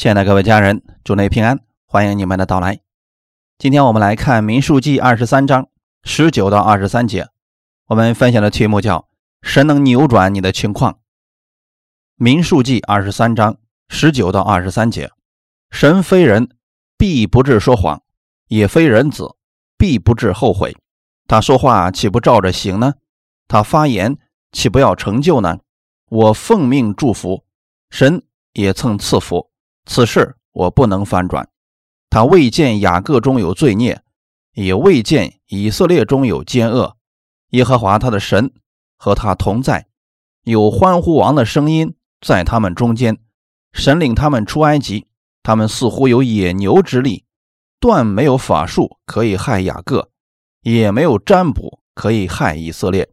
亲爱的各位家人，祝内平安，欢迎你们的到来。今天我们来看《民数记》二十三章十九到二十三节，我们分享的题目叫“神能扭转你的情况”。《民数记》二十三章十九到二十三节，神非人，必不至说谎；也非人子，必不至后悔。他说话岂不照着行呢？他发言岂不要成就呢？我奉命祝福，神也曾赐福。此事我不能翻转。他未见雅各中有罪孽，也未见以色列中有奸恶。耶和华他的神和他同在，有欢呼王的声音在他们中间。神领他们出埃及，他们似乎有野牛之力，断没有法术可以害雅各，也没有占卜可以害以色列。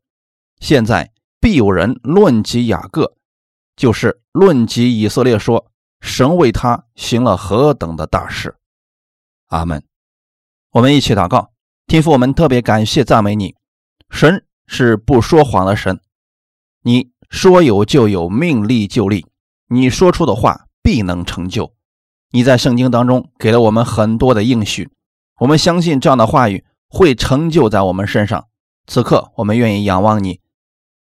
现在必有人论及雅各，就是论及以色列，说。神为他行了何等的大事，阿门。我们一起祷告，天父，我们特别感谢赞美你。神是不说谎的神，你说有就有，命立就立，你说出的话必能成就。你在圣经当中给了我们很多的应许，我们相信这样的话语会成就在我们身上。此刻，我们愿意仰望你，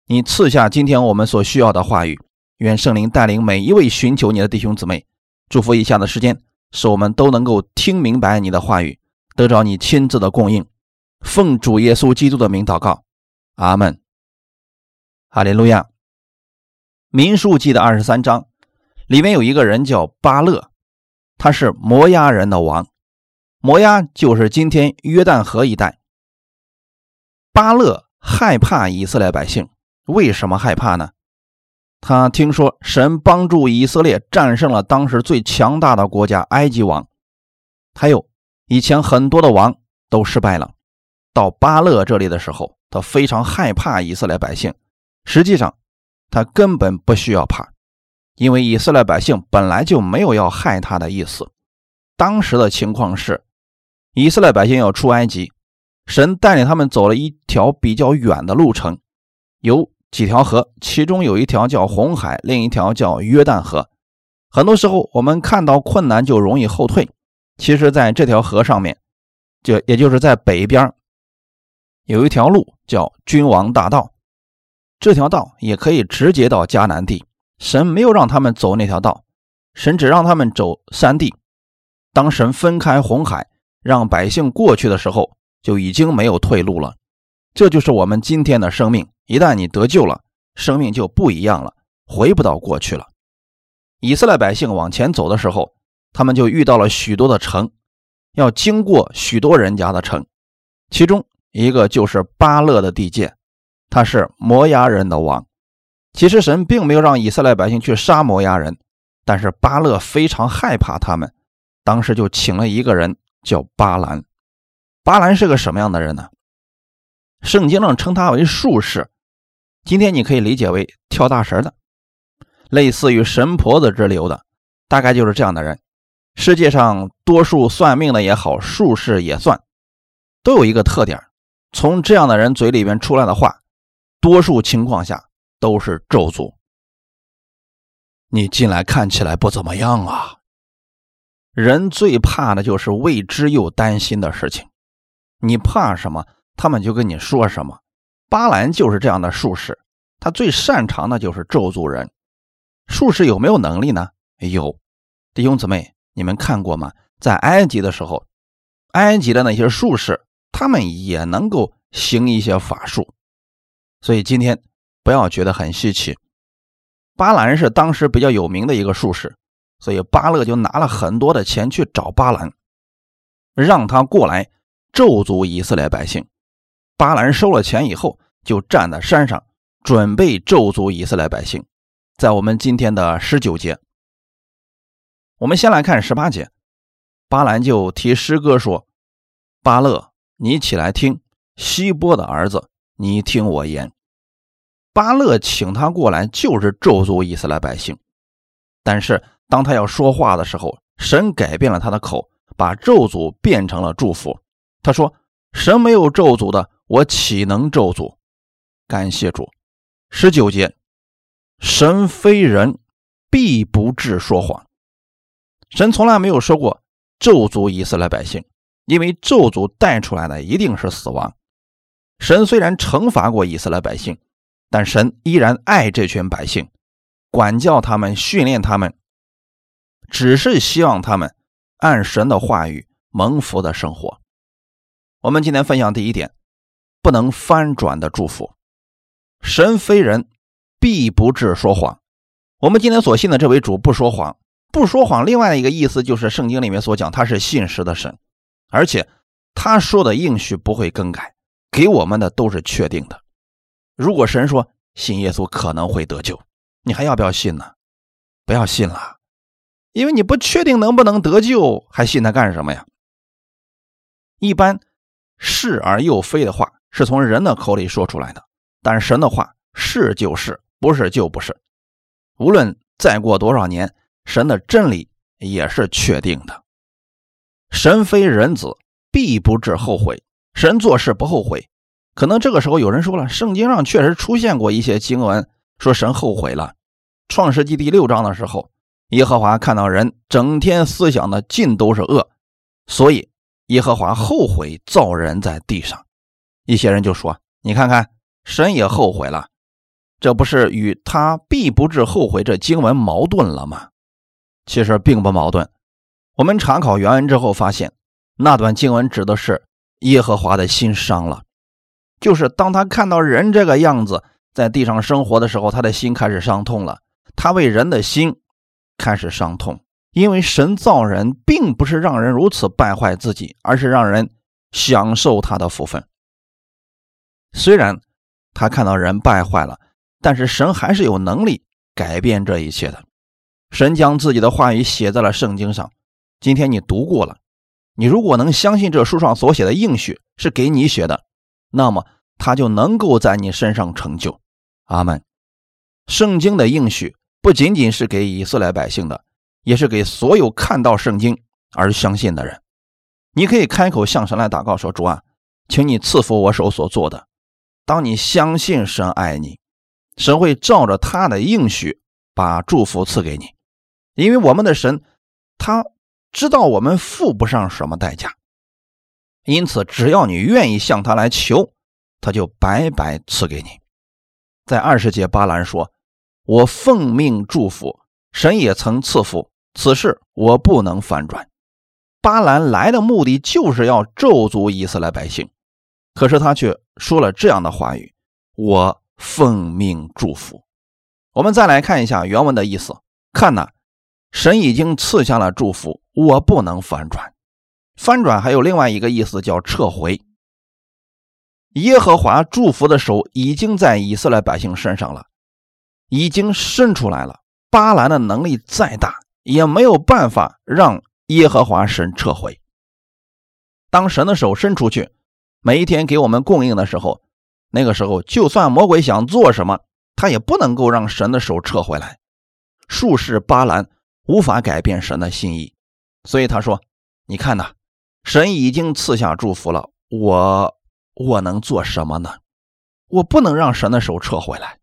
你赐下今天我们所需要的话语。愿圣灵带领每一位寻求你的弟兄姊妹，祝福以下的时间，使我们都能够听明白你的话语，得着你亲自的供应。奉主耶稣基督的名祷告，阿门。哈利路亚。民数记的二十三章里面有一个人叫巴勒，他是摩押人的王，摩押就是今天约旦河一带。巴勒害怕以色列百姓，为什么害怕呢？他听说神帮助以色列战胜了当时最强大的国家埃及王，还有以前很多的王都失败了。到巴勒这里的时候，他非常害怕以色列百姓。实际上，他根本不需要怕，因为以色列百姓本来就没有要害他的意思。当时的情况是，以色列百姓要出埃及，神带领他们走了一条比较远的路程，由。几条河，其中有一条叫红海，另一条叫约旦河。很多时候，我们看到困难就容易后退。其实，在这条河上面，就也就是在北边，有一条路叫君王大道。这条道也可以直接到迦南地。神没有让他们走那条道，神只让他们走山地。当神分开红海，让百姓过去的时候，就已经没有退路了。这就是我们今天的生命。一旦你得救了，生命就不一样了，回不到过去了。以色列百姓往前走的时候，他们就遇到了许多的城，要经过许多人家的城，其中一个就是巴勒的地界，他是摩押人的王。其实神并没有让以色列百姓去杀摩押人，但是巴勒非常害怕他们，当时就请了一个人叫巴兰。巴兰是个什么样的人呢？圣经上称他为术士。今天你可以理解为跳大神的，类似于神婆子之流的，大概就是这样的人。世界上多数算命的也好，术士也算，都有一个特点：从这样的人嘴里边出来的话，多数情况下都是咒诅。你进来看起来不怎么样啊。人最怕的就是未知又担心的事情。你怕什么，他们就跟你说什么。巴兰就是这样的术士，他最擅长的就是咒诅人。术士有没有能力呢？有，弟兄姊妹，你们看过吗？在埃及的时候，埃及的那些术士，他们也能够行一些法术。所以今天不要觉得很稀奇。巴兰是当时比较有名的一个术士，所以巴勒就拿了很多的钱去找巴兰，让他过来咒诅以色列百姓。巴兰收了钱以后，就站在山上，准备咒诅以色列百姓。在我们今天的十九节，我们先来看十八节。巴兰就提诗歌说：“巴勒，你起来听；希波的儿子，你听我言。”巴勒请他过来，就是咒诅以色列百姓。但是当他要说话的时候，神改变了他的口，把咒诅变成了祝福。他说：“神没有咒诅的。”我岂能咒诅？感谢主。十九节，神非人，必不至说谎。神从来没有说过咒诅以色列百姓，因为咒诅带出来的一定是死亡。神虽然惩罚过以色列百姓，但神依然爱这群百姓，管教他们，训练他们，只是希望他们按神的话语蒙福的生活。我们今天分享第一点，不能翻转的祝福。神非人，必不至说谎。我们今天所信的这位主不说谎，不说谎。另外一个意思就是圣经里面所讲，他是信实的神，而且他说的应许不会更改，给我们的都是确定的。如果神说信耶稣可能会得救，你还要不要信呢？不要信了，因为你不确定能不能得救，还信他干什么呀？一般是而又非的话是从人的口里说出来的，但神的话是就是，不是就不是。无论再过多少年，神的真理也是确定的。神非人子，必不至后悔。神做事不后悔。可能这个时候有人说了，圣经上确实出现过一些经文，说神后悔了。创世纪第六章的时候，耶和华看到人整天思想的尽都是恶，所以耶和华后悔造人在地上。一些人就说：“你看看，神也后悔了。”这不是与他必不至后悔这经文矛盾了吗？其实并不矛盾。我们查考原文之后发现，那段经文指的是耶和华的心伤了，就是当他看到人这个样子在地上生活的时候，他的心开始伤痛了。他为人的心开始伤痛，因为神造人并不是让人如此败坏自己，而是让人享受他的福分。虽然他看到人败坏了。但是神还是有能力改变这一切的。神将自己的话语写在了圣经上。今天你读过了，你如果能相信这书上所写的应许是给你写的，那么他就能够在你身上成就。阿门。圣经的应许不仅仅是给以色列百姓的，也是给所有看到圣经而相信的人。你可以开口向神来祷告说：“主啊，请你赐福我手所做的。”当你相信神爱你。神会照着他的应许把祝福赐给你，因为我们的神他知道我们付不上什么代价，因此只要你愿意向他来求，他就白白赐给你。在二十节，巴兰说：“我奉命祝福，神也曾赐福，此事我不能反转。”巴兰来的目的就是要咒诅以色列百姓，可是他却说了这样的话语：“我。”奉命祝福。我们再来看一下原文的意思。看呐，神已经赐下了祝福，我不能翻转。翻转还有另外一个意思，叫撤回。耶和华祝福的手已经在以色列百姓身上了，已经伸出来了。巴兰的能力再大，也没有办法让耶和华神撤回。当神的手伸出去，每一天给我们供应的时候。那个时候，就算魔鬼想做什么，他也不能够让神的手撤回来。术士巴兰无法改变神的心意，所以他说：“你看呐，神已经赐下祝福了，我我能做什么呢？我不能让神的手撤回来。”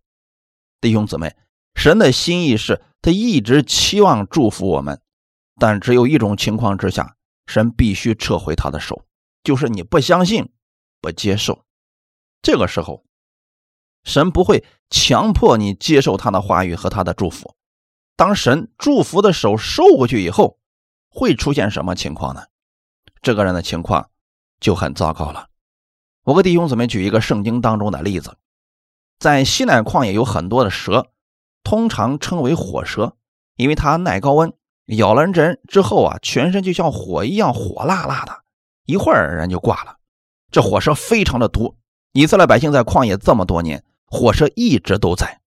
弟兄姊妹，神的心意是他一直期望祝福我们，但只有一种情况之下，神必须撤回他的手，就是你不相信、不接受。这个时候，神不会强迫你接受他的话语和他的祝福。当神祝福的手收过去以后，会出现什么情况呢？这个人的情况就很糟糕了。我给弟兄姊妹举一个圣经当中的例子，在西奈旷野有很多的蛇，通常称为火蛇，因为它耐高温，咬了人之后啊，全身就像火一样火辣辣的，一会儿人就挂了。这火蛇非常的毒。以色列百姓在旷野这么多年，火蛇一直都在，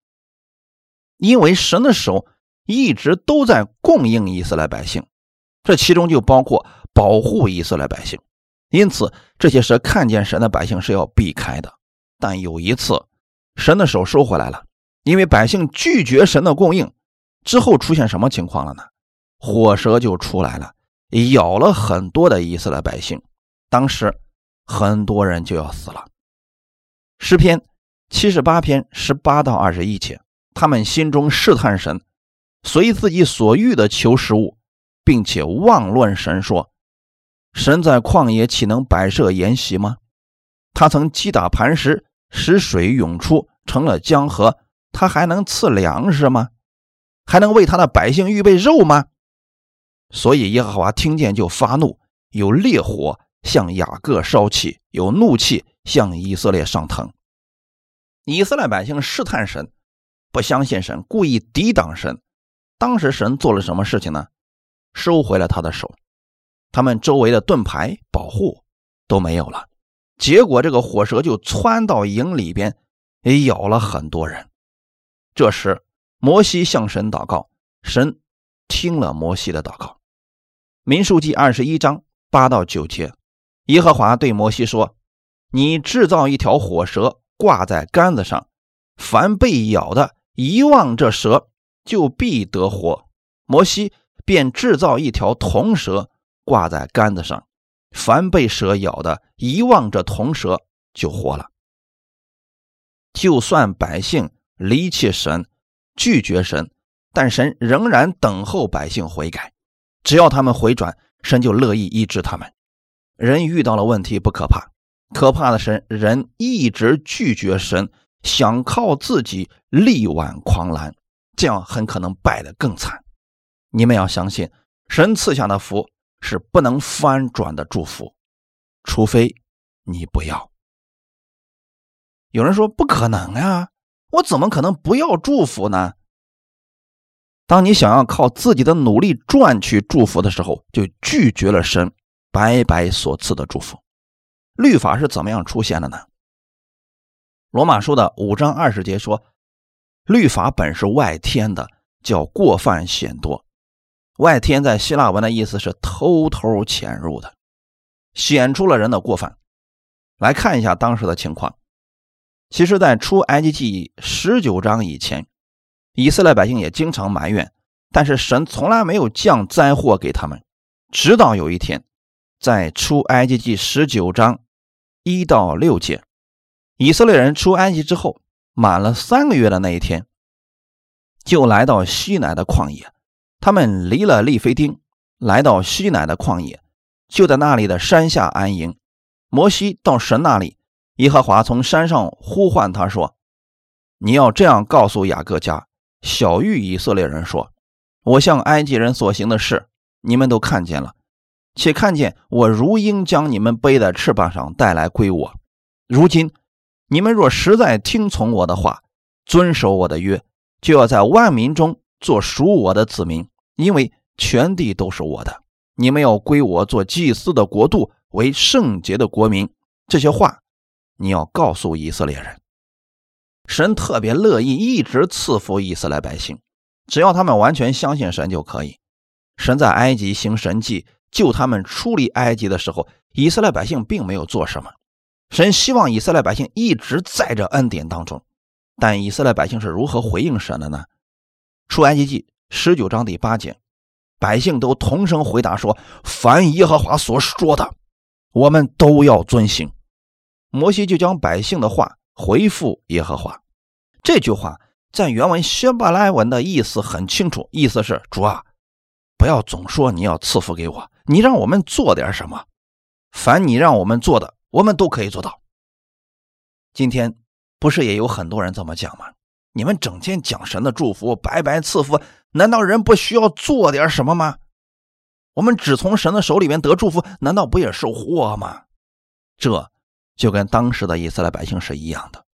因为神的手一直都在供应以色列百姓，这其中就包括保护以色列百姓。因此，这些蛇看见神的百姓是要避开的。但有一次，神的手收回来了，因为百姓拒绝神的供应，之后出现什么情况了呢？火蛇就出来了，咬了很多的以色列百姓，当时很多人就要死了。诗篇七十八篇十八到二十一节，他们心中试探神，随自己所欲的求食物，并且妄论神说：“神在旷野岂能摆设筵席吗？他曾击打磐石，使水涌出，成了江河。他还能赐粮食吗？还能为他的百姓预备肉吗？”所以耶和华听见就发怒，有烈火向雅各烧起，有怒气向以色列上腾。以色列百姓试探神，不相信神，故意抵挡神。当时神做了什么事情呢？收回了他的手，他们周围的盾牌保护都没有了。结果这个火蛇就窜到营里边，也咬了很多人。这时摩西向神祷告，神听了摩西的祷告。民数记二十一章八到九节，耶和华对摩西说：“你制造一条火蛇，挂在杆子上，凡被咬的，一望这蛇。”就必得活。摩西便制造一条铜蛇，挂在杆子上。凡被蛇咬的，一望着铜蛇就活了。就算百姓离弃神，拒绝神，但神仍然等候百姓悔改。只要他们回转，神就乐意医治他们。人遇到了问题不可怕，可怕的是人一直拒绝神，想靠自己力挽狂澜。这样很可能败得更惨。你们要相信，神赐下的福是不能翻转的祝福，除非你不要。有人说不可能啊，我怎么可能不要祝福呢？当你想要靠自己的努力赚取祝福的时候，就拒绝了神白白所赐的祝福。律法是怎么样出现的呢？罗马书的五章二十节说。律法本是外天的，叫过犯显多。外天在希腊文的意思是偷偷潜入的，显出了人的过犯。来看一下当时的情况。其实，在出埃及记十九章以前，以色列百姓也经常埋怨，但是神从来没有降灾祸给他们。直到有一天，在出埃及记十九章一到六节，以色列人出埃及之后。满了三个月的那一天，就来到西乃的旷野。他们离了利非丁，来到西乃的旷野，就在那里的山下安营。摩西到神那里，耶和华从山上呼唤他说：“你要这样告诉雅各家小玉以色列人说：我向埃及人所行的事，你们都看见了，且看见我如鹰将你们背在翅膀上带来归我。如今。”你们若实在听从我的话，遵守我的约，就要在万民中做属我的子民，因为全地都是我的。你们要归我做祭司的国度，为圣洁的国民。这些话你要告诉以色列人。神特别乐意一直赐福以色列百姓，只要他们完全相信神就可以。神在埃及行神迹，救他们出离埃及的时候，以色列百姓并没有做什么。神希望以色列百姓一直在这恩典当中，但以色列百姓是如何回应神的呢？出埃及记十九章第八节，百姓都同声回答说：“凡耶和华所说的，我们都要遵行。”摩西就将百姓的话回复耶和华。这句话在原文希伯来文的意思很清楚，意思是：主啊，不要总说你要赐福给我，你让我们做点什么？凡你让我们做的。我们都可以做到。今天不是也有很多人这么讲吗？你们整天讲神的祝福，白白赐福，难道人不需要做点什么吗？我们只从神的手里面得祝福，难道不也是祸吗？这就跟当时的以色列百姓是一样的。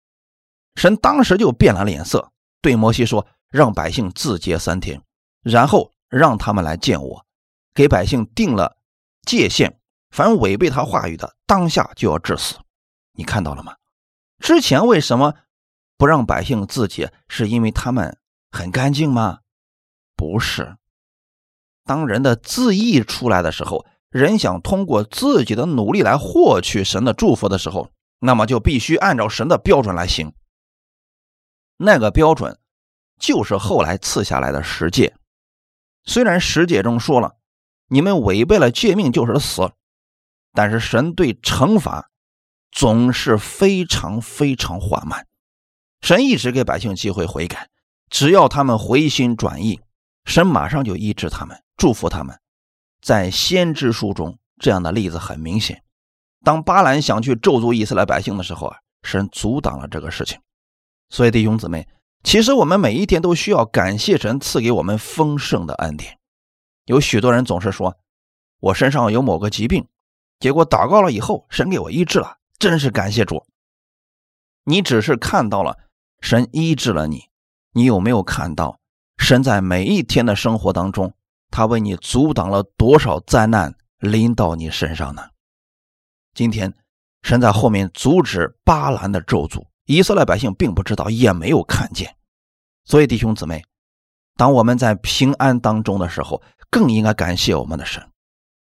神当时就变了脸色，对摩西说：“让百姓自洁三天，然后让他们来见我，给百姓定了界限。”凡违背他话语的，当下就要致死。你看到了吗？之前为什么不让百姓自洁？是因为他们很干净吗？不是。当人的自义出来的时候，人想通过自己的努力来获取神的祝福的时候，那么就必须按照神的标准来行。那个标准就是后来赐下来的十诫。虽然十诫中说了，你们违背了诫命就是死。但是神对惩罚总是非常非常缓慢，神一直给百姓机会悔改，只要他们回心转意，神马上就医治他们，祝福他们，在先知书中，这样的例子很明显。当巴兰想去咒诅以色列百姓的时候啊，神阻挡了这个事情。所以弟兄姊妹，其实我们每一天都需要感谢神赐给我们丰盛的恩典。有许多人总是说，我身上有某个疾病，结果祷告了以后，神给我医治了，真是感谢主。你只是看到了神医治了你，你有没有看到神在每一天的生活当中？他为你阻挡了多少灾难临到你身上呢？今天，神在后面阻止巴兰的咒诅，以色列百姓并不知道，也没有看见。所以，弟兄姊妹，当我们在平安当中的时候，更应该感谢我们的神。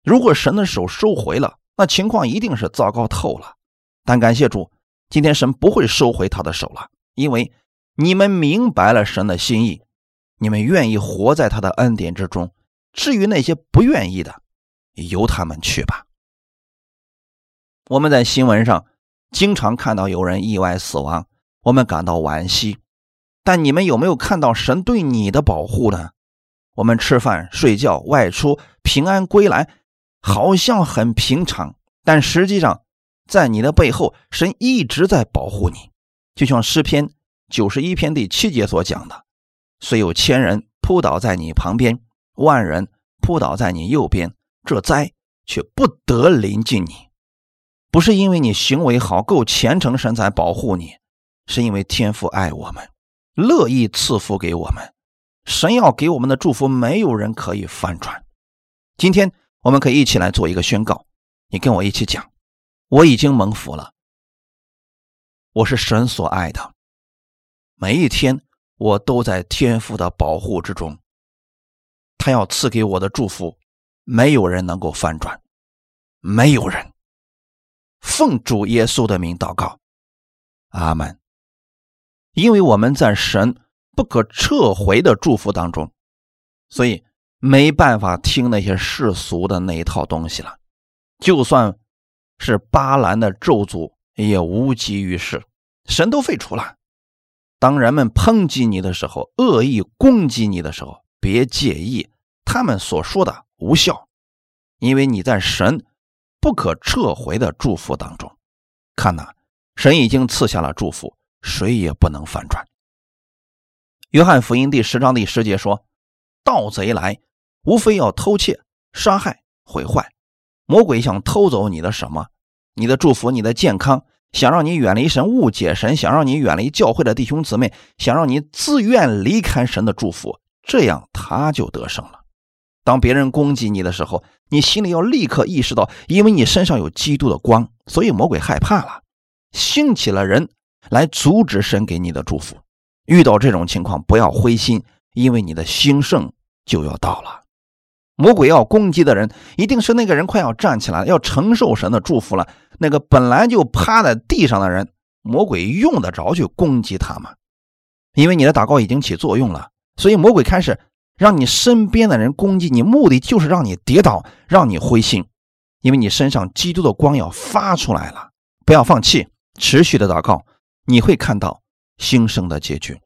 如果神的手收回了，那情况一定是糟糕透了。但感谢主，今天神不会收回他的手了，因为你们明白了神的心意，你们愿意活在他的恩典之中。至于那些不愿意的，由他们去吧。我们在新闻上经常看到有人意外死亡，我们感到惋惜。但你们有没有看到神对你的保护呢？我们吃饭、睡觉、外出、平安归来，好像很平常，但实际上，在你的背后，神一直在保护你。就像诗篇九十一篇第七节所讲的：“虽有千人扑倒在你旁边。”万人扑倒在你右边，这灾却不得临近你。不是因为你行为好、够虔诚，神才保护你，是因为天父爱我们，乐意赐福给我们。神要给我们的祝福，没有人可以翻转。今天我们可以一起来做一个宣告，你跟我一起讲：我已经蒙福了，我是神所爱的，每一天我都在天父的保护之中。他要赐给我的祝福，没有人能够翻转，没有人。奉主耶稣的名祷告，阿门。因为我们在神不可撤回的祝福当中，所以没办法听那些世俗的那一套东西了。就算是巴兰的咒诅，也无济于事，神都废除了。当人们抨击你的时候，恶意攻击你的时候，别介意。他们所说的无效，因为你在神不可撤回的祝福当中。看呐，神已经赐下了祝福，谁也不能反转。约翰福音第十章第十节说：“盗贼来，无非要偷窃、杀害、毁坏。魔鬼想偷走你的什么？你的祝福、你的健康，想让你远离神、误解神，想让你远离教会的弟兄姊妹，想让你自愿离开神的祝福，这样他就得胜了。”当别人攻击你的时候，你心里要立刻意识到，因为你身上有基督的光，所以魔鬼害怕了，兴起了人来阻止神给你的祝福。遇到这种情况，不要灰心，因为你的兴盛就要到了。魔鬼要攻击的人，一定是那个人快要站起来，要承受神的祝福了。那个本来就趴在地上的人，魔鬼用得着去攻击他吗？因为你的祷告已经起作用了，所以魔鬼开始。让你身边的人攻击你，目的就是让你跌倒，让你灰心，因为你身上基督的光要发出来了。不要放弃，持续的祷告，你会看到兴盛的结局。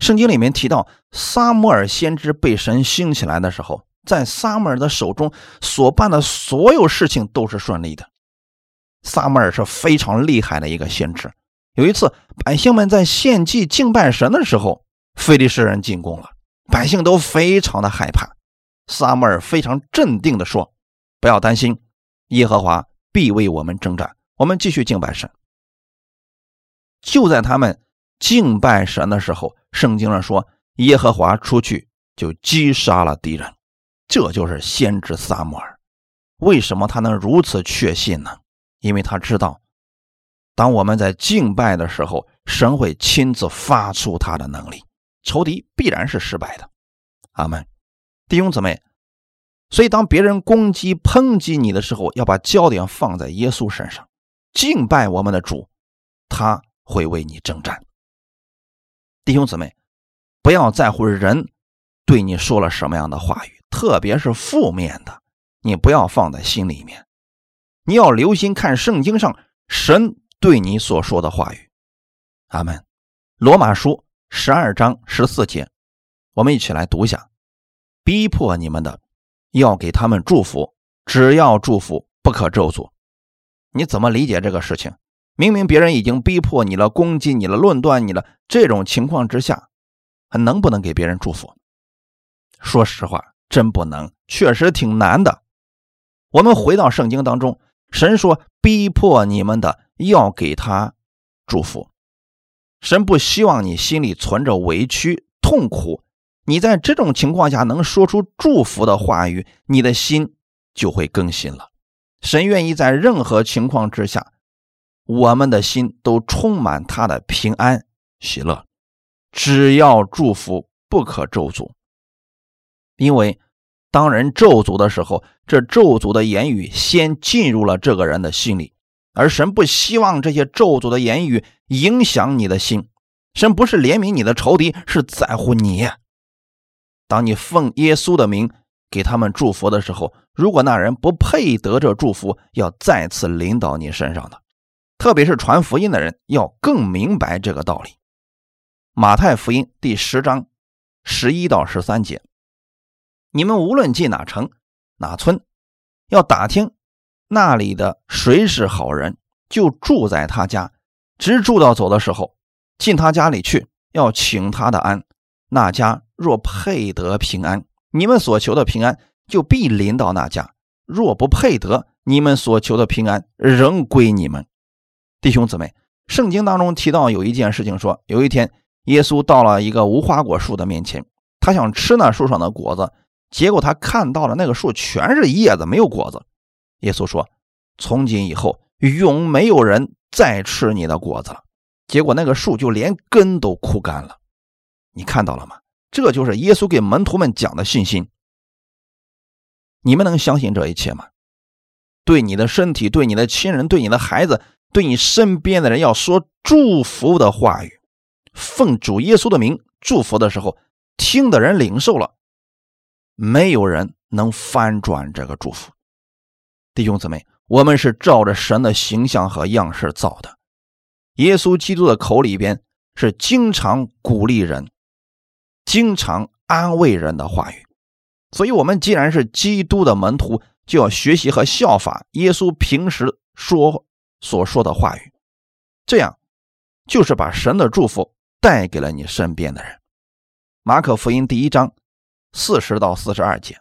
圣经里面提到，撒母耳先知被神兴起来的时候，在撒母耳的手中所办的所有事情都是顺利的。撒母尔是非常厉害的一个先知。有一次，百姓们在献祭敬拜神的时候，非利士人进攻了。百姓都非常的害怕，撒母耳非常镇定的说：“不要担心，耶和华必为我们征战。我们继续敬拜神。”就在他们敬拜神的时候，圣经上说：“耶和华出去就击杀了敌人。”这就是先知撒母耳。为什么他能如此确信呢？因为他知道，当我们在敬拜的时候，神会亲自发出他的能力。仇敌必然是失败的，阿门，弟兄姊妹。所以，当别人攻击、抨击你的时候，要把焦点放在耶稣身上，敬拜我们的主，他会为你征战。弟兄姊妹，不要在乎人对你说了什么样的话语，特别是负面的，你不要放在心里面。你要留心看圣经上神对你所说的话语。阿门。罗马书。十二章十四节，我们一起来读一下：逼迫你们的，要给他们祝福，只要祝福，不可咒诅。你怎么理解这个事情？明明别人已经逼迫你了，攻击你了，论断你了，这种情况之下，还能不能给别人祝福？说实话，真不能，确实挺难的。我们回到圣经当中，神说：“逼迫你们的，要给他祝福。”神不希望你心里存着委屈、痛苦。你在这种情况下能说出祝福的话语，你的心就会更新了。神愿意在任何情况之下，我们的心都充满他的平安喜乐。只要祝福，不可咒诅。因为当人咒诅的时候，这咒诅的言语先进入了这个人的心里，而神不希望这些咒诅的言语影响你的心。神不是怜悯你的仇敌，是在乎你。当你奉耶稣的名给他们祝福的时候，如果那人不配得这祝福，要再次临到你身上的。特别是传福音的人，要更明白这个道理。马太福音第十章十一到十三节：你们无论进哪城哪村，要打听那里的谁是好人，就住在他家，直住到走的时候，进他家里去，要请他的安。那家若配得平安，你们所求的平安就必临到那家；若不配得，你们所求的平安仍归你们。弟兄姊妹，圣经当中提到有一件事情，说有一天耶稣到了一个无花果树的面前，他想吃那树上的果子，结果他看到了那个树全是叶子，没有果子。耶稣说：“从今以后，永没有人再吃你的果子了。”结果那个树就连根都枯干了。你看到了吗？这就是耶稣给门徒们讲的信心。你们能相信这一切吗？对你的身体、对你的亲人、对你的孩子、对你身边的人，要说祝福的话语，奉主耶稣的名祝福的时候，听的人领受了，没有人能翻转这个祝福。弟兄姊妹，我们是照着神的形象和样式造的。耶稣基督的口里边是经常鼓励人。经常安慰人的话语，所以，我们既然是基督的门徒，就要学习和效法耶稣平时说所说的话语，这样就是把神的祝福带给了你身边的人。马可福音第一章四十到四十二节，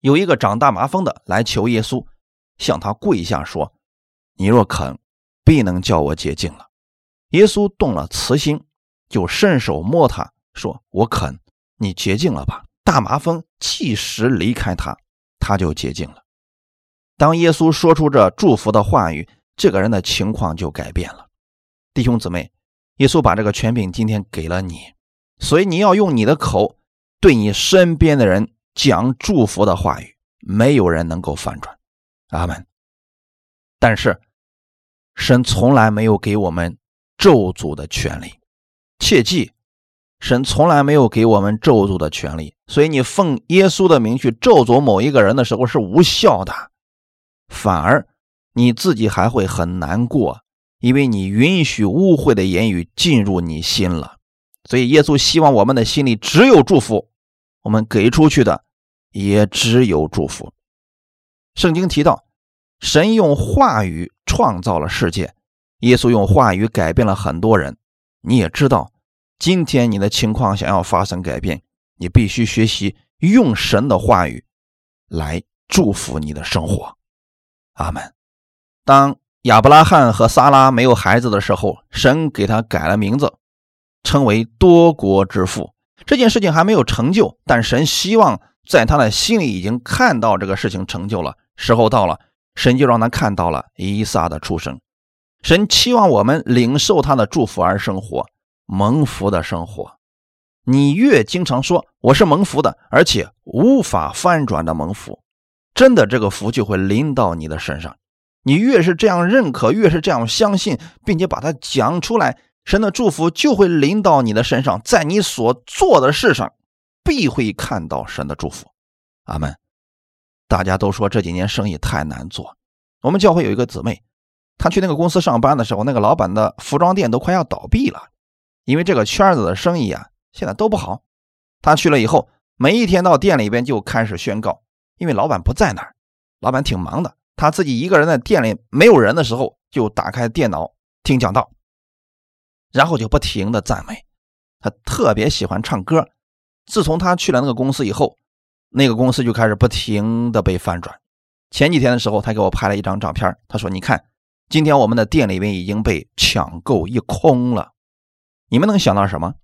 有一个长大麻风的来求耶稣，向他跪下说：“你若肯，必能叫我洁净了。”耶稣动了慈心，就伸手摸他。说：“我肯，你洁净了吧。”大麻风即时离开他，他就洁净了。当耶稣说出这祝福的话语，这个人的情况就改变了。弟兄姊妹，耶稣把这个权柄今天给了你，所以你要用你的口对你身边的人讲祝福的话语，没有人能够反转。阿门。但是，神从来没有给我们咒诅的权利，切记。神从来没有给我们咒诅的权利，所以你奉耶稣的名去咒诅某一个人的时候是无效的，反而你自己还会很难过，因为你允许污秽的言语进入你心了。所以耶稣希望我们的心里只有祝福，我们给出去的也只有祝福。圣经提到，神用话语创造了世界，耶稣用话语改变了很多人。你也知道。今天你的情况想要发生改变，你必须学习用神的话语来祝福你的生活。阿门。当亚伯拉罕和撒拉没有孩子的时候，神给他改了名字，称为多国之父。这件事情还没有成就，但神希望在他的心里已经看到这个事情成就了。时候到了，神就让他看到了伊撒的出生。神期望我们领受他的祝福而生活。蒙福的生活，你越经常说我是蒙福的，而且无法翻转的蒙福，真的这个福就会临到你的身上。你越是这样认可，越是这样相信，并且把它讲出来，神的祝福就会临到你的身上，在你所做的事上必会看到神的祝福。阿门。大家都说这几年生意太难做，我们教会有一个姊妹，她去那个公司上班的时候，那个老板的服装店都快要倒闭了。因为这个圈子的生意啊，现在都不好。他去了以后，每一天到店里边就开始宣告，因为老板不在那儿，老板挺忙的，他自己一个人在店里没有人的时候，就打开电脑听讲道，然后就不停的赞美。他特别喜欢唱歌。自从他去了那个公司以后，那个公司就开始不停的被翻转。前几天的时候，他给我拍了一张照片，他说：“你看，今天我们的店里面已经被抢购一空了。”你们能想到什么？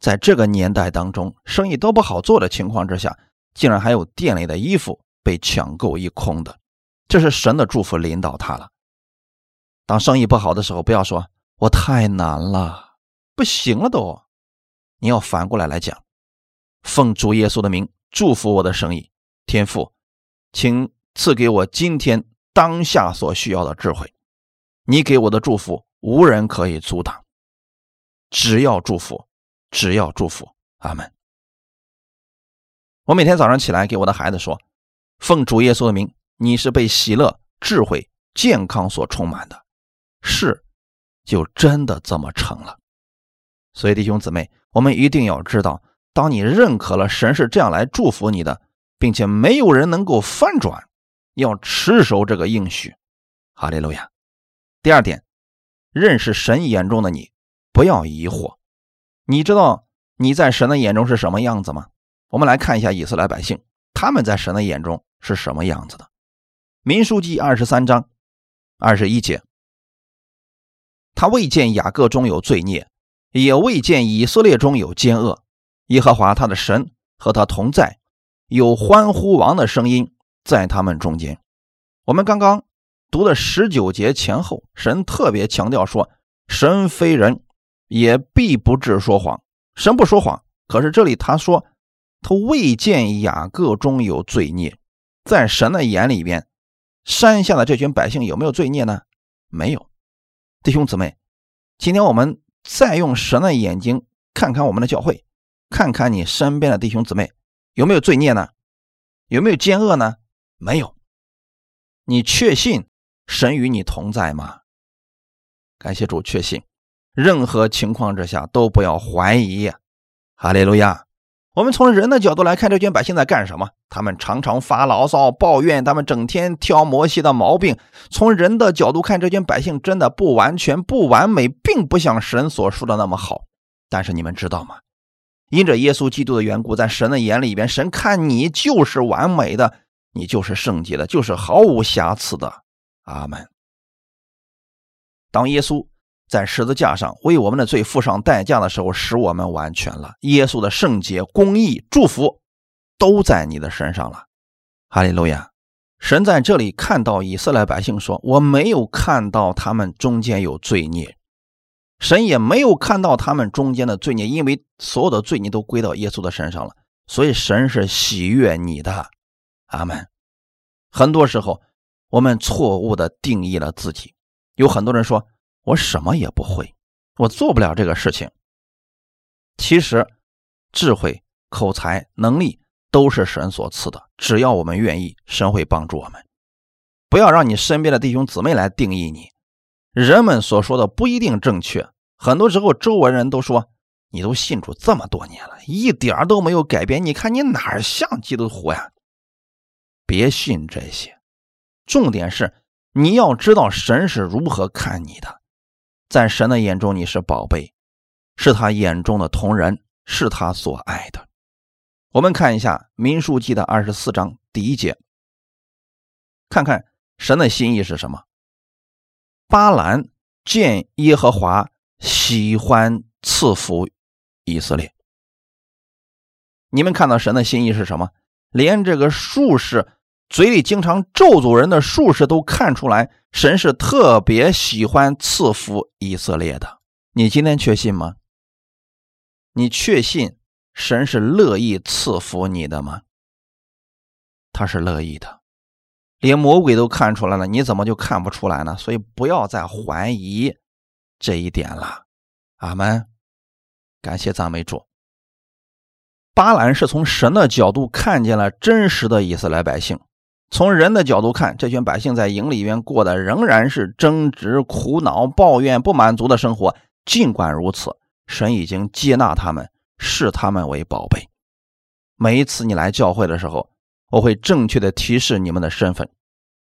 在这个年代当中，生意都不好做的情况之下，竟然还有店里的衣服被抢购一空的，这是神的祝福领导他了。当生意不好的时候，不要说我太难了，不行了都，你要反过来来讲，奉主耶稣的名祝福我的生意，天父，请赐给我今天当下所需要的智慧，你给我的祝福无人可以阻挡，只要祝福。只要祝福，阿门。我每天早上起来给我的孩子说：“奉主耶稣的名，你是被喜乐、智慧、健康所充满的。”是，就真的这么成了。所以弟兄姊妹，我们一定要知道，当你认可了神是这样来祝福你的，并且没有人能够翻转，要持守这个应许。哈利路亚。第二点，认识神眼中的你，不要疑惑。你知道你在神的眼中是什么样子吗？我们来看一下以色列百姓，他们在神的眼中是什么样子的。民书记二十三章二十一节，他未见雅各中有罪孽，也未见以色列中有奸恶。耶和华他的神和他同在，有欢呼王的声音在他们中间。我们刚刚读了十九节前后，神特别强调说，神非人。也必不至说谎，神不说谎。可是这里他说，他未见雅各中有罪孽，在神的眼里边，山下的这群百姓有没有罪孽呢？没有。弟兄姊妹，今天我们再用神的眼睛看看我们的教会，看看你身边的弟兄姊妹有没有罪孽呢？有没有奸恶呢？没有。你确信神与你同在吗？感谢主，确信。任何情况之下都不要怀疑，哈利路亚。我们从人的角度来看，这群百姓在干什么？他们常常发牢骚、抱怨，他们整天挑摩西的毛病。从人的角度看，这群百姓真的不完全、不完美，并不像神所说的那么好。但是你们知道吗？因着耶稣基督的缘故，在神的眼里边，神看你就是完美的，你就是圣洁的，就是毫无瑕疵的。阿门。当耶稣。在十字架上为我们的罪付上代价的时候，使我们完全了。耶稣的圣洁、公义、祝福，都在你的身上了。哈利路亚！神在这里看到以色列百姓说：“我没有看到他们中间有罪孽。”神也没有看到他们中间的罪孽，因为所有的罪孽都归到耶稣的身上了。所以神是喜悦你的。阿门。很多时候，我们错误的定义了自己。有很多人说。我什么也不会，我做不了这个事情。其实，智慧、口才、能力都是神所赐的，只要我们愿意，神会帮助我们。不要让你身边的弟兄姊妹来定义你，人们所说的不一定正确。很多时候，周围人都说你都信主这么多年了，一点都没有改变。你看你哪像基督徒呀？别信这些，重点是你要知道神是如何看你的。在神的眼中，你是宝贝，是他眼中的同人，是他所爱的。我们看一下《民数记》的二十四章第一节，看看神的心意是什么。巴兰见耶和华喜欢赐福以色列，你们看到神的心意是什么？连这个术士。嘴里经常咒诅人的术士都看出来，神是特别喜欢赐福以色列的。你今天确信吗？你确信神是乐意赐福你的吗？他是乐意的，连魔鬼都看出来了，你怎么就看不出来呢？所以不要再怀疑这一点了。阿门。感谢赞美主。巴兰是从神的角度看见了真实的以色列百姓。从人的角度看，这群百姓在营里边过的仍然是争执、苦恼、抱怨、不满足的生活。尽管如此，神已经接纳他们，视他们为宝贝。每一次你来教会的时候，我会正确的提示你们的身份，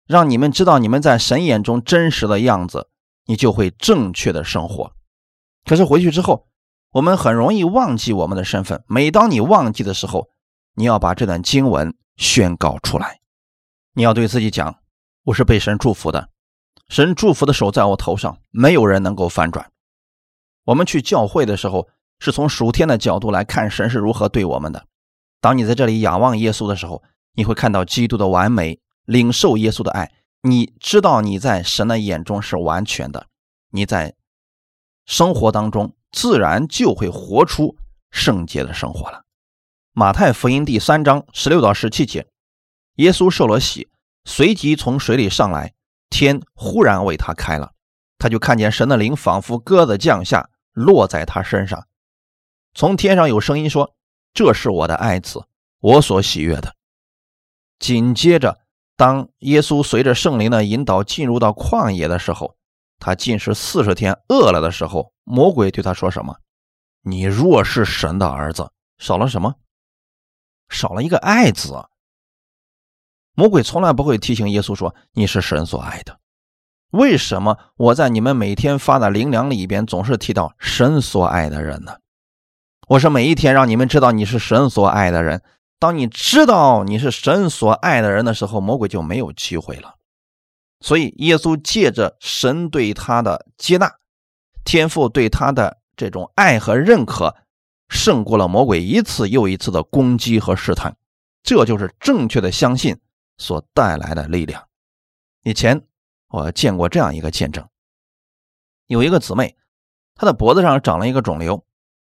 让你们知道你们在神眼中真实的样子，你就会正确的生活。可是回去之后，我们很容易忘记我们的身份。每当你忘记的时候，你要把这段经文宣告出来，你要对自己讲：“我是被神祝福的，神祝福的手在我头上，没有人能够反转。”我们去教会的时候，是从属天的角度来看神是如何对我们的。当你在这里仰望耶稣的时候，你会看到基督的完美，领受耶稣的爱。你知道你在神的眼中是完全的，你在。生活当中自然就会活出圣洁的生活了。马太福音第三章十六到十七节，耶稣受了洗，随即从水里上来，天忽然为他开了，他就看见神的灵仿佛鸽子降下，落在他身上。从天上有声音说：“这是我的爱子，我所喜悦的。”紧接着，当耶稣随着圣灵的引导进入到旷野的时候。他进食四十天，饿了的时候，魔鬼对他说什么？你若是神的儿子，少了什么？少了一个爱字。魔鬼从来不会提醒耶稣说你是神所爱的。为什么我在你们每天发的灵粮里边总是提到神所爱的人呢？我是每一天让你们知道你是神所爱的人。当你知道你是神所爱的人的时候，魔鬼就没有机会了。所以，耶稣借着神对他的接纳，天父对他的这种爱和认可，胜过了魔鬼一次又一次的攻击和试探。这就是正确的相信所带来的力量。以前我见过这样一个见证：有一个姊妹，她的脖子上长了一个肿瘤。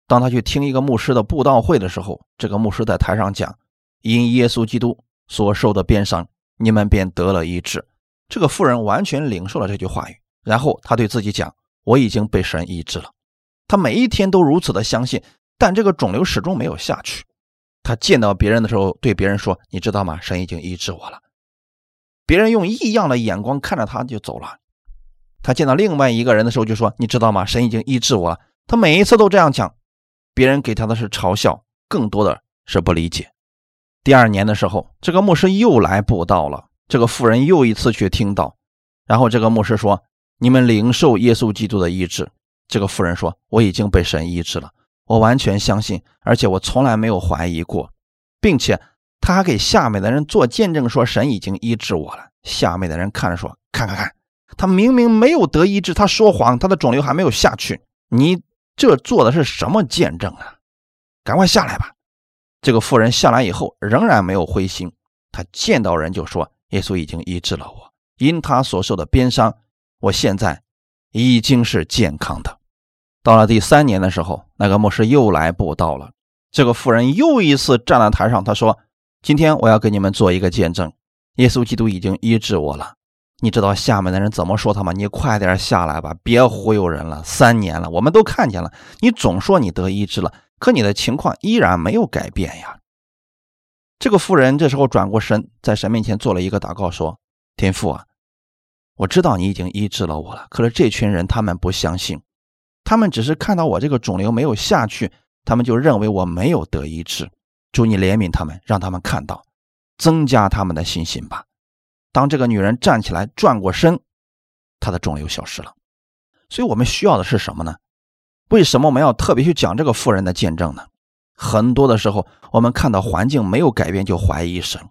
当他去听一个牧师的布道会的时候，这个牧师在台上讲：“因耶稣基督所受的鞭伤，你们便得了医治。”这个妇人完全领受了这句话语，然后她对自己讲：“我已经被神医治了。”他每一天都如此的相信，但这个肿瘤始终没有下去。他见到别人的时候，对别人说：“你知道吗？神已经医治我了。”别人用异样的眼光看着他就走了。他见到另外一个人的时候，就说：“你知道吗？神已经医治我了。”他每一次都这样讲，别人给他的是嘲笑，更多的是不理解。第二年的时候，这个牧师又来布道了。这个妇人又一次去听到，然后这个牧师说：“你们领受耶稣基督的医治。”这个妇人说：“我已经被神医治了，我完全相信，而且我从来没有怀疑过，并且他还给下面的人做见证，说神已经医治我了。”下面的人看着说：“看看看，他明明没有得医治，他说谎，他的肿瘤还没有下去，你这做的是什么见证啊？赶快下来吧！”这个妇人下来以后仍然没有灰心，他见到人就说。耶稣已经医治了我，因他所受的鞭伤，我现在已经是健康的。到了第三年的时候，那个牧师又来布道了。这个妇人又一次站在台上，他说：“今天我要给你们做一个见证，耶稣基督已经医治我了。你知道下面的人怎么说他吗？你快点下来吧，别忽悠人了。三年了，我们都看见了，你总说你得医治了，可你的情况依然没有改变呀。”这个妇人这时候转过身，在神面前做了一个祷告，说：“天父啊，我知道你已经医治了我了。可是这群人他们不相信，他们只是看到我这个肿瘤没有下去，他们就认为我没有得医治。主你怜悯他们，让他们看到，增加他们的信心吧。”当这个女人站起来，转过身，她的肿瘤消失了。所以我们需要的是什么呢？为什么我们要特别去讲这个妇人的见证呢？很多的时候，我们看到环境没有改变就怀疑神。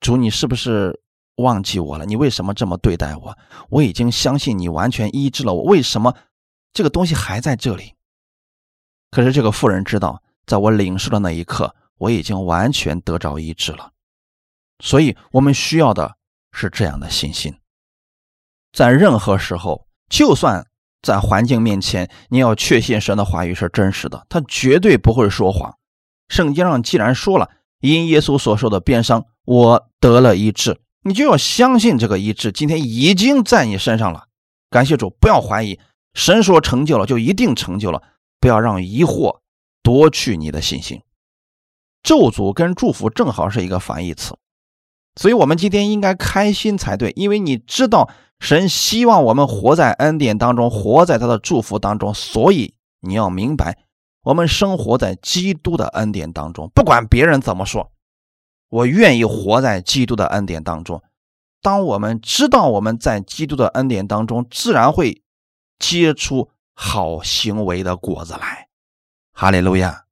主，你是不是忘记我了？你为什么这么对待我？我已经相信你完全医治了我，为什么这个东西还在这里？可是这个妇人知道，在我领受的那一刻，我已经完全得着医治了。所以，我们需要的是这样的信心。在任何时候，就算。在环境面前，你要确信神的话语是真实的，他绝对不会说谎。圣经上既然说了，因耶稣所受的鞭伤，我得了医治，你就要相信这个医治今天已经在你身上了。感谢主，不要怀疑，神说成就了就一定成就了，不要让疑惑夺去你的信心。咒诅跟祝福正好是一个反义词，所以我们今天应该开心才对，因为你知道。神希望我们活在恩典当中，活在他的祝福当中，所以你要明白，我们生活在基督的恩典当中，不管别人怎么说，我愿意活在基督的恩典当中。当我们知道我们在基督的恩典当中，自然会结出好行为的果子来。哈利路亚。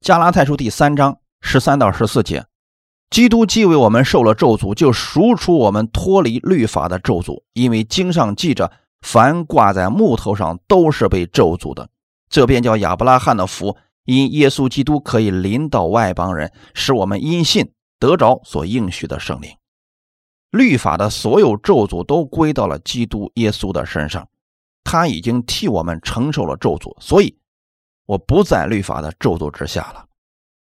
加拉太书第三章十三到十四节，基督既为我们受了咒诅，就赎出我们脱离律法的咒诅，因为经上记着，凡挂在木头上都是被咒诅的。这便叫亚伯拉罕的福，因耶稣基督可以临到外邦人，使我们因信得着所应许的圣灵。律法的所有咒诅都归到了基督耶稣的身上，他已经替我们承受了咒诅，所以我不在律法的咒诅之下了。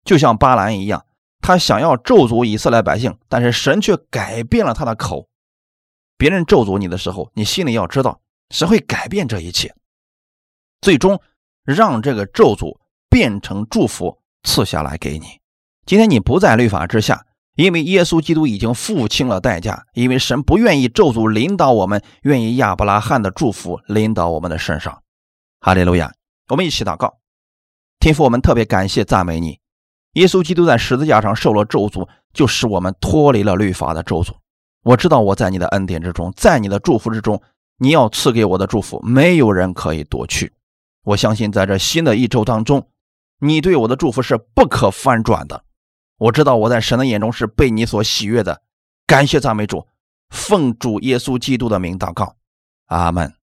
就像巴兰一样，他想要咒诅以色列百姓，但是神却改变了他的口。别人咒诅你的时候，你心里要知道，神会改变这一切，最终让这个咒诅变成祝福赐下来给你。今天你不在律法之下。因为耶稣基督已经付清了代价，因为神不愿意咒诅领导我们，愿意亚伯拉罕的祝福领导我们的身上。哈利路亚！我们一起祷告，天父，我们特别感谢赞美你。耶稣基督在十字架上受了咒诅，就使我们脱离了律法的咒诅。我知道我在你的恩典之中，在你的祝福之中，你要赐给我的祝福，没有人可以夺去。我相信在这新的一周当中，你对我的祝福是不可翻转的。我知道我在神的眼中是被你所喜悦的，感谢赞美主，奉主耶稣基督的名祷告，阿门。